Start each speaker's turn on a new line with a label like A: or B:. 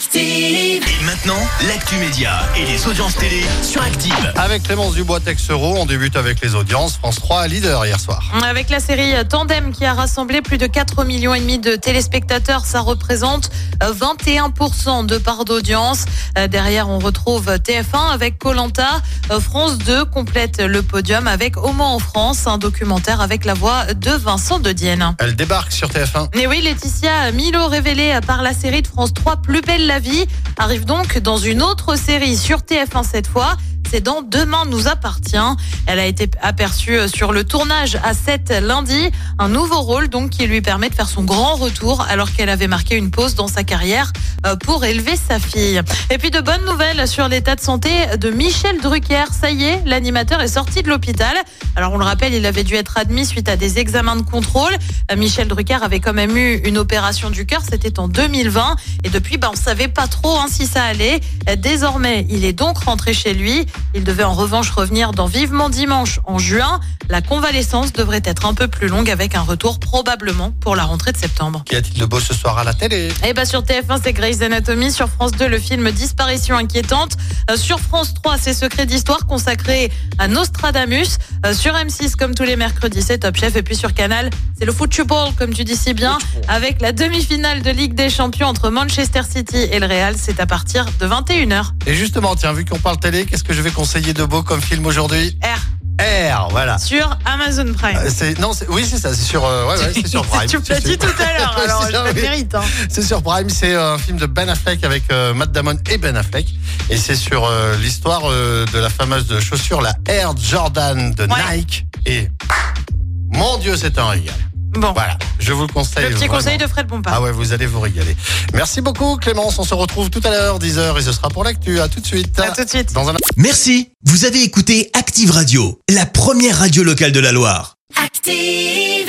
A: Active.
B: Et maintenant, l'actu média et les audiences télé sur Active.
C: Avec Clémence Dubois Texero, on débute avec les audiences. France 3 leader hier soir.
D: Avec la série Tandem qui a rassemblé plus de 4 millions et demi de téléspectateurs, ça représente 21% de part d'audience. Euh, Derrière, on retrouve TF1 avec Colanta. France 2 complète le podium avec Au moins en France, un documentaire avec la voix de Vincent de Dienne.
C: Elle débarque sur TF1.
D: Et oui, Laetitia Milo, révélée par la série de France 3 Plus belle la vie, arrive donc dans une autre série sur TF1 cette fois. Dans Demain nous appartient. Elle a été aperçue sur le tournage à 7 lundi. Un nouveau rôle donc qui lui permet de faire son grand retour alors qu'elle avait marqué une pause dans sa carrière euh, pour élever sa fille. Et puis de bonnes nouvelles sur l'état de santé de Michel Drucker. Ça y est, l'animateur est sorti de l'hôpital. Alors on le rappelle, il avait dû être admis suite à des examens de contrôle. Euh, Michel Drucker avait quand même eu une opération du cœur, c'était en 2020. Et depuis, bah, on savait pas trop hein, si ça allait. Euh, Désormais, il est donc rentré chez lui. Il devait en revanche revenir dans Vivement Dimanche en juin. La convalescence devrait être un peu plus longue avec un retour probablement pour la rentrée de septembre.
C: Qu'y a-t-il de beau ce soir à la télé?
D: Et bah sur TF1 c'est Grey's Anatomy, sur France 2 le film Disparition inquiétante, Euh, sur France 3 c'est Secret d'histoire consacré à Nostradamus, Euh, sur M6 comme tous les mercredis c'est Top Chef. Et puis sur Canal c'est le football comme tu dis si bien avec la demi-finale de Ligue des Champions entre Manchester City et le Real, c'est à partir de 21h.
C: Et justement, tiens, vu qu'on parle télé, qu'est-ce que je vais conseiller de beau comme film aujourd'hui
D: R
C: R, voilà.
D: sur Amazon Prime.
C: Euh, C'est non, c'est- oui, c'est ça, c'est sur, euh, ouais, ouais, c'est sur Prime.
D: tu me l'as
C: C'est
D: dit
C: sur-
D: tout à l'heure, alors
C: C'est
D: je
C: ça, oui.
D: mérite. Hein.
C: C'est sur Prime, c'est un film de Ben Affleck avec euh, Matt Damon et Ben Affleck. Et c'est sur euh, l'histoire euh, de la fameuse chaussure, la Air Jordan de
D: Ouais.
C: Nike. Et mon Dieu, c'est un régal.
D: Bon,
C: Voilà, je vous le conseille.
D: le petit
C: vraiment.
D: conseil de Fred Bompard.
C: Ah ouais, vous allez vous régaler. Merci beaucoup Clémence, on se retrouve tout à l'heure, 10h, et ce sera pour l'actu. À tout de suite.
D: À tout de suite.
C: Dans un
B: Merci, vous avez écouté Active Radio, la première radio locale de la Loire.
A: Active.